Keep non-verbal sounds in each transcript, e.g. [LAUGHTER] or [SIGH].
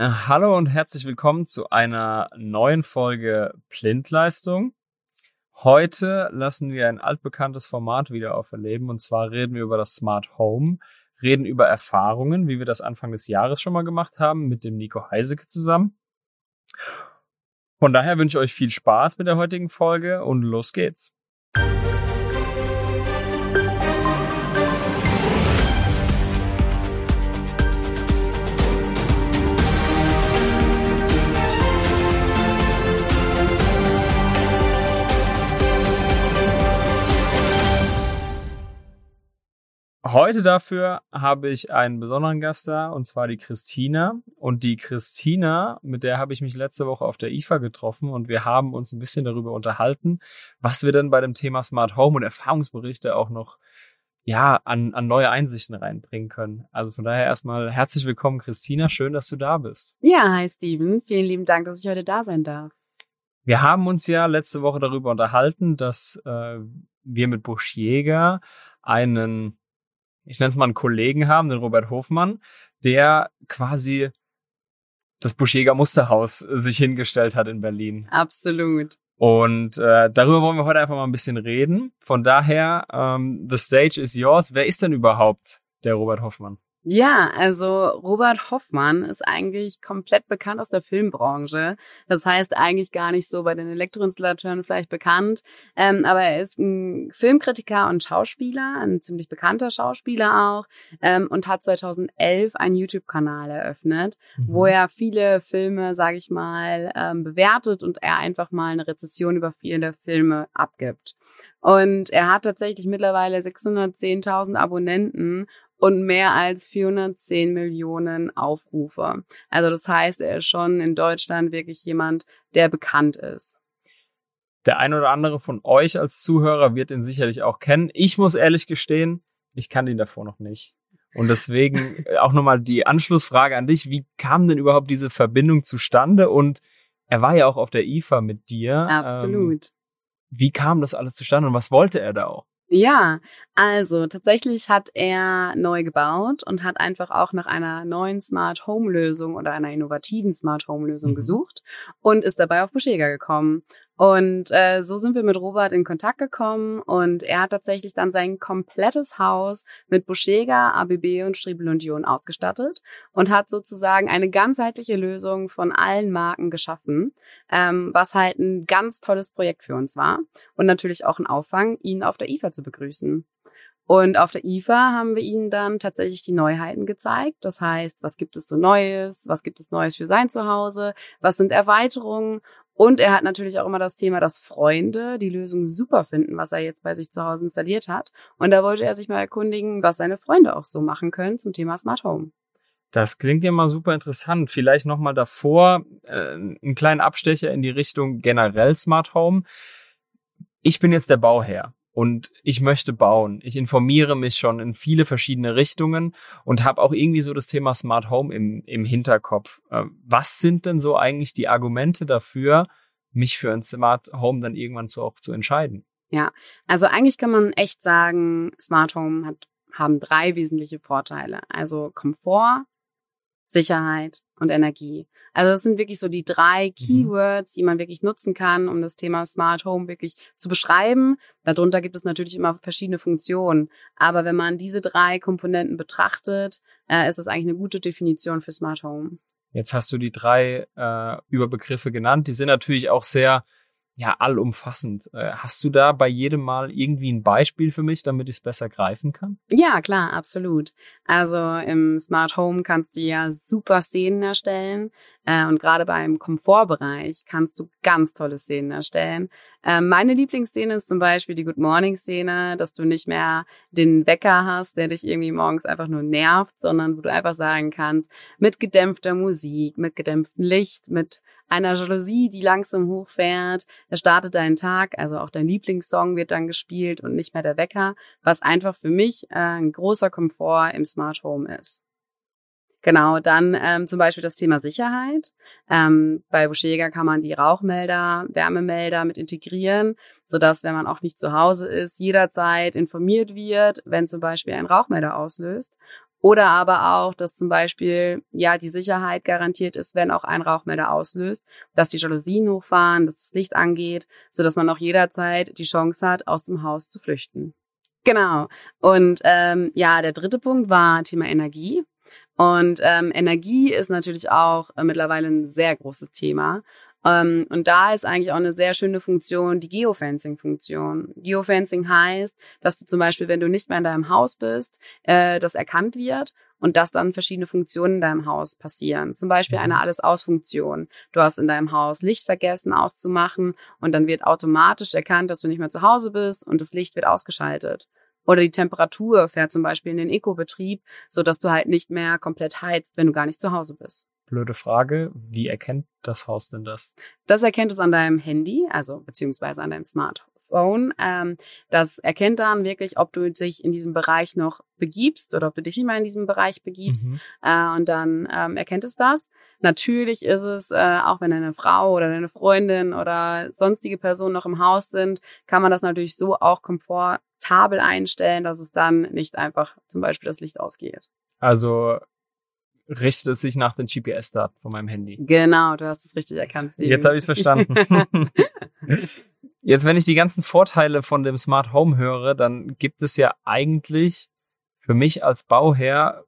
Äh, hallo und herzlich willkommen zu einer neuen Folge Blindleistung. Heute lassen wir ein altbekanntes Format wieder auferleben und zwar reden wir über das Smart Home, reden über Erfahrungen, wie wir das Anfang des Jahres schon mal gemacht haben mit dem Nico Heiseke zusammen. Von daher wünsche ich euch viel Spaß mit der heutigen Folge und los geht's. Heute dafür habe ich einen besonderen Gast da, und zwar die Christina. Und die Christina, mit der habe ich mich letzte Woche auf der IFA getroffen und wir haben uns ein bisschen darüber unterhalten, was wir denn bei dem Thema Smart Home und Erfahrungsberichte auch noch ja, an, an neue Einsichten reinbringen können. Also von daher erstmal herzlich willkommen, Christina. Schön, dass du da bist. Ja, hi Steven. Vielen lieben Dank, dass ich heute da sein darf. Wir haben uns ja letzte Woche darüber unterhalten, dass äh, wir mit Busch Jäger einen ich nenne es mal einen Kollegen haben, den Robert Hofmann, der quasi das Buschjäger Musterhaus sich hingestellt hat in Berlin. Absolut. Und äh, darüber wollen wir heute einfach mal ein bisschen reden. Von daher, ähm, the stage is yours. Wer ist denn überhaupt der Robert Hoffmann? Ja, also Robert Hoffmann ist eigentlich komplett bekannt aus der Filmbranche. Das heißt eigentlich gar nicht so bei den Elektroinstallateuren vielleicht bekannt. Ähm, aber er ist ein Filmkritiker und Schauspieler, ein ziemlich bekannter Schauspieler auch ähm, und hat 2011 einen YouTube-Kanal eröffnet, mhm. wo er viele Filme, sage ich mal, ähm, bewertet und er einfach mal eine Rezession über viele Filme abgibt. Und er hat tatsächlich mittlerweile 610.000 Abonnenten und mehr als 410 Millionen Aufrufe. Also das heißt, er ist schon in Deutschland wirklich jemand, der bekannt ist. Der ein oder andere von euch als Zuhörer wird ihn sicherlich auch kennen. Ich muss ehrlich gestehen, ich kannte ihn davor noch nicht. Und deswegen [LAUGHS] auch nochmal die Anschlussfrage an dich. Wie kam denn überhaupt diese Verbindung zustande? Und er war ja auch auf der IFA mit dir. Absolut. Ähm, wie kam das alles zustande und was wollte er da auch? Ja, also tatsächlich hat er neu gebaut und hat einfach auch nach einer neuen Smart Home Lösung oder einer innovativen Smart Home Lösung mhm. gesucht und ist dabei auf Buschega gekommen. Und äh, so sind wir mit Robert in Kontakt gekommen und er hat tatsächlich dann sein komplettes Haus mit Buschega, ABB und Striebel und Dion ausgestattet und hat sozusagen eine ganzheitliche Lösung von allen Marken geschaffen, ähm, was halt ein ganz tolles Projekt für uns war und natürlich auch ein Auffang, ihn auf der IFA zu begrüßen. Und auf der IFA haben wir ihnen dann tatsächlich die Neuheiten gezeigt. Das heißt, was gibt es so Neues? Was gibt es Neues für sein Zuhause? Was sind Erweiterungen? Und er hat natürlich auch immer das Thema, dass Freunde die Lösung super finden, was er jetzt bei sich zu Hause installiert hat. Und da wollte er sich mal erkundigen, was seine Freunde auch so machen können zum Thema Smart Home. Das klingt ja mal super interessant. Vielleicht nochmal davor äh, einen kleinen Abstecher in die Richtung generell Smart Home. Ich bin jetzt der Bauherr und ich möchte bauen. Ich informiere mich schon in viele verschiedene Richtungen und habe auch irgendwie so das Thema Smart Home im, im Hinterkopf. Äh, was sind denn so eigentlich die Argumente dafür, mich für ein Smart Home dann irgendwann so auch zu entscheiden? Ja, also eigentlich kann man echt sagen, Smart Home hat, haben drei wesentliche Vorteile. Also Komfort, Sicherheit und Energie. Also das sind wirklich so die drei mhm. Keywords, die man wirklich nutzen kann, um das Thema Smart Home wirklich zu beschreiben. Darunter gibt es natürlich immer verschiedene Funktionen. Aber wenn man diese drei Komponenten betrachtet, äh, ist das eigentlich eine gute Definition für Smart Home. Jetzt hast du die drei äh, Überbegriffe genannt. Die sind natürlich auch sehr ja, allumfassend. Äh, hast du da bei jedem Mal irgendwie ein Beispiel für mich, damit ich es besser greifen kann? Ja, klar, absolut. Also im Smart Home kannst du ja super Szenen erstellen äh, und gerade beim Komfortbereich kannst du ganz tolle Szenen erstellen. Äh, meine Lieblingsszene ist zum Beispiel die Good Morning Szene, dass du nicht mehr den Wecker hast, der dich irgendwie morgens einfach nur nervt, sondern wo du einfach sagen kannst, mit gedämpfter Musik, mit gedämpftem Licht, mit einer Jalousie, die langsam hochfährt. Da startet dein Tag, also auch dein Lieblingssong wird dann gespielt und nicht mehr der Wecker, was einfach für mich äh, ein großer Komfort im Smart Home ist. Genau, dann ähm, zum Beispiel das Thema Sicherheit. Ähm, bei Buschjäger kann man die Rauchmelder, Wärmemelder mit integrieren, sodass, wenn man auch nicht zu Hause ist, jederzeit informiert wird, wenn zum Beispiel ein Rauchmelder auslöst Oder aber auch, dass zum Beispiel, ja, die Sicherheit garantiert ist, wenn auch ein Rauchmelder auslöst, dass die Jalousien hochfahren, dass das Licht angeht, so dass man auch jederzeit die Chance hat, aus dem Haus zu flüchten. Genau. Und ähm, ja, der dritte Punkt war Thema Energie. Und ähm, Energie ist natürlich auch äh, mittlerweile ein sehr großes Thema. Ähm, und da ist eigentlich auch eine sehr schöne Funktion die Geofencing-Funktion. Geofencing heißt, dass du zum Beispiel, wenn du nicht mehr in deinem Haus bist, äh, das erkannt wird und dass dann verschiedene Funktionen in deinem Haus passieren. Zum Beispiel eine mhm. Alles-Aus-Funktion. Du hast in deinem Haus Licht vergessen auszumachen und dann wird automatisch erkannt, dass du nicht mehr zu Hause bist und das Licht wird ausgeschaltet. Oder die Temperatur fährt zum Beispiel in den Eco-Betrieb, so dass du halt nicht mehr komplett heizt, wenn du gar nicht zu Hause bist. Blöde Frage. Wie erkennt das Haus denn das? Das erkennt es an deinem Handy, also beziehungsweise an deinem Smartphone. Ähm, das erkennt dann wirklich, ob du dich in diesem Bereich noch begibst oder ob du dich nicht mehr in diesem Bereich begibst. Mhm. Äh, und dann ähm, erkennt es das. Natürlich ist es, äh, auch wenn deine Frau oder deine Freundin oder sonstige Personen noch im Haus sind, kann man das natürlich so auch komfort Tabel einstellen, dass es dann nicht einfach zum Beispiel das Licht ausgeht. Also richtet es sich nach den GPS-Daten von meinem Handy. Genau, du hast es richtig erkannt. Steven. Jetzt habe ich es verstanden. [LAUGHS] Jetzt, wenn ich die ganzen Vorteile von dem Smart Home höre, dann gibt es ja eigentlich für mich als Bauherr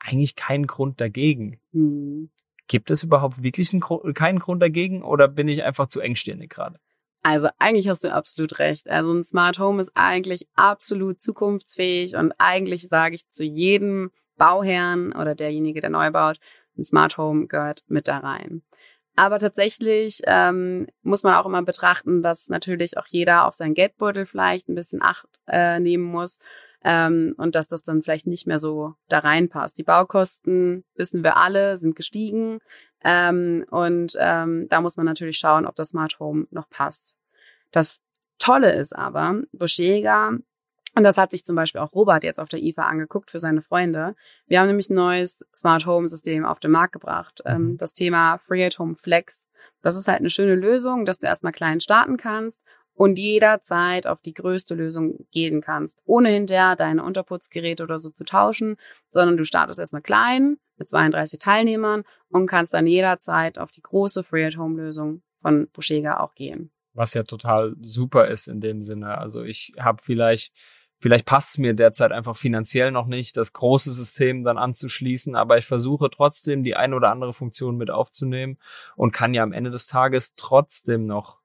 eigentlich keinen Grund dagegen. Hm. Gibt es überhaupt wirklich einen, keinen Grund dagegen oder bin ich einfach zu engstirnig gerade? Also eigentlich hast du absolut recht. Also ein Smart Home ist eigentlich absolut zukunftsfähig und eigentlich sage ich zu jedem Bauherrn oder derjenige, der neu baut, ein Smart Home gehört mit da rein. Aber tatsächlich ähm, muss man auch immer betrachten, dass natürlich auch jeder auf seinen Geldbeutel vielleicht ein bisschen Acht äh, nehmen muss ähm, und dass das dann vielleicht nicht mehr so da reinpasst. Die Baukosten, wissen wir alle, sind gestiegen ähm, und ähm, da muss man natürlich schauen, ob das Smart Home noch passt. Das Tolle ist aber, Boschega, und das hat sich zum Beispiel auch Robert jetzt auf der IFA angeguckt für seine Freunde. Wir haben nämlich ein neues Smart Home System auf den Markt gebracht. Ähm, mhm. Das Thema Free at Home Flex. Das ist halt eine schöne Lösung, dass du erstmal klein starten kannst und jederzeit auf die größte Lösung gehen kannst, ohne hinterher deine Unterputzgeräte oder so zu tauschen, sondern du startest erstmal klein mit 32 Teilnehmern und kannst dann jederzeit auf die große Free-at-Home-Lösung von Boschega auch gehen. Was ja total super ist in dem Sinne. Also ich habe vielleicht Vielleicht passt es mir derzeit einfach finanziell noch nicht, das große System dann anzuschließen, aber ich versuche trotzdem die eine oder andere Funktion mit aufzunehmen und kann ja am Ende des Tages trotzdem noch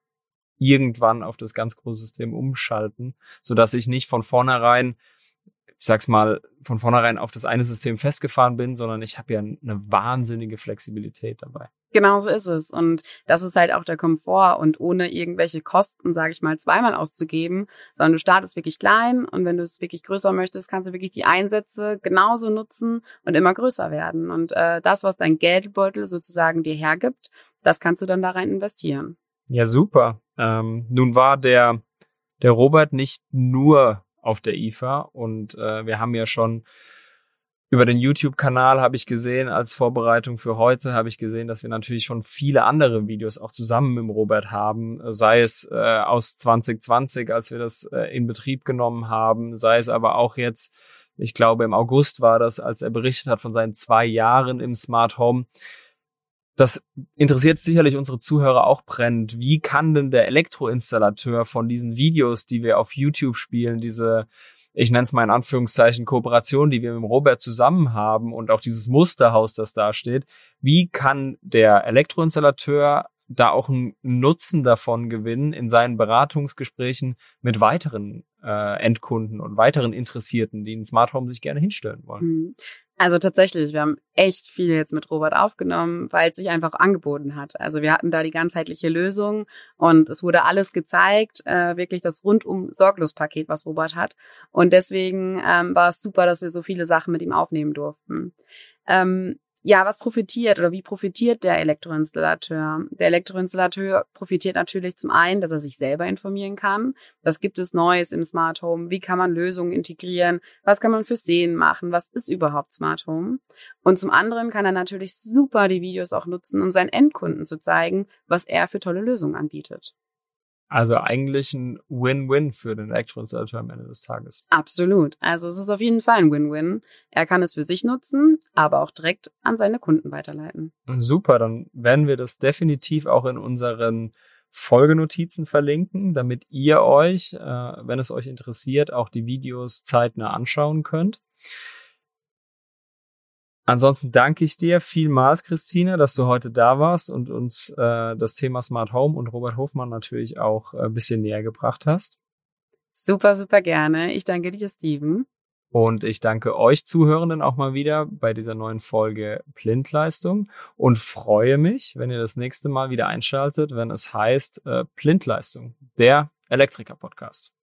irgendwann auf das ganz große System umschalten, so dass ich nicht von vornherein, ich sag's mal, von vornherein auf das eine System festgefahren bin, sondern ich habe ja eine wahnsinnige Flexibilität dabei. Genau so ist es. Und das ist halt auch der Komfort und ohne irgendwelche Kosten, sage ich mal, zweimal auszugeben, sondern du startest wirklich klein und wenn du es wirklich größer möchtest, kannst du wirklich die Einsätze genauso nutzen und immer größer werden. Und äh, das, was dein Geldbeutel sozusagen dir hergibt, das kannst du dann da rein investieren. Ja, super. Ähm, nun war der, der Robert nicht nur auf der IFA und äh, wir haben ja schon über den YouTube-Kanal habe ich gesehen, als Vorbereitung für heute habe ich gesehen, dass wir natürlich schon viele andere Videos auch zusammen mit Robert haben, sei es äh, aus 2020, als wir das äh, in Betrieb genommen haben, sei es aber auch jetzt, ich glaube im August war das, als er berichtet hat von seinen zwei Jahren im Smart Home. Das interessiert sicherlich unsere Zuhörer auch brennend. Wie kann denn der Elektroinstallateur von diesen Videos, die wir auf YouTube spielen, diese, ich nenne es mal in Anführungszeichen, Kooperation, die wir mit Robert zusammen haben und auch dieses Musterhaus, das da steht, wie kann der Elektroinstallateur da auch einen Nutzen davon gewinnen in seinen Beratungsgesprächen mit weiteren äh, Endkunden und weiteren Interessierten, die ein Smart Home sich gerne hinstellen wollen. Mhm. Also tatsächlich, wir haben echt viel jetzt mit Robert aufgenommen, weil es sich einfach angeboten hat. Also wir hatten da die ganzheitliche Lösung und es wurde alles gezeigt, äh, wirklich das rundum sorglos Paket, was Robert hat. Und deswegen ähm, war es super, dass wir so viele Sachen mit ihm aufnehmen durften. Ähm, ja, was profitiert oder wie profitiert der Elektroinstallateur? Der Elektroinstallateur profitiert natürlich zum einen, dass er sich selber informieren kann. Was gibt es Neues im Smart Home? Wie kann man Lösungen integrieren? Was kann man für Szenen machen? Was ist überhaupt Smart Home? Und zum anderen kann er natürlich super die Videos auch nutzen, um seinen Endkunden zu zeigen, was er für tolle Lösungen anbietet. Also eigentlich ein Win-Win für den Elektroinstallateur am Ende des Tages. Absolut. Also es ist auf jeden Fall ein Win-Win. Er kann es für sich nutzen, aber auch direkt an seine Kunden weiterleiten. Super, dann werden wir das definitiv auch in unseren Folgenotizen verlinken, damit ihr euch, äh, wenn es euch interessiert, auch die Videos zeitnah anschauen könnt. Ansonsten danke ich dir vielmals, Christine, dass du heute da warst und uns äh, das Thema Smart Home und Robert Hofmann natürlich auch äh, ein bisschen näher gebracht hast. Super, super gerne. Ich danke dir, Steven. Und ich danke euch Zuhörenden auch mal wieder bei dieser neuen Folge Blindleistung und freue mich, wenn ihr das nächste Mal wieder einschaltet, wenn es heißt äh, Blindleistung, der Elektriker-Podcast.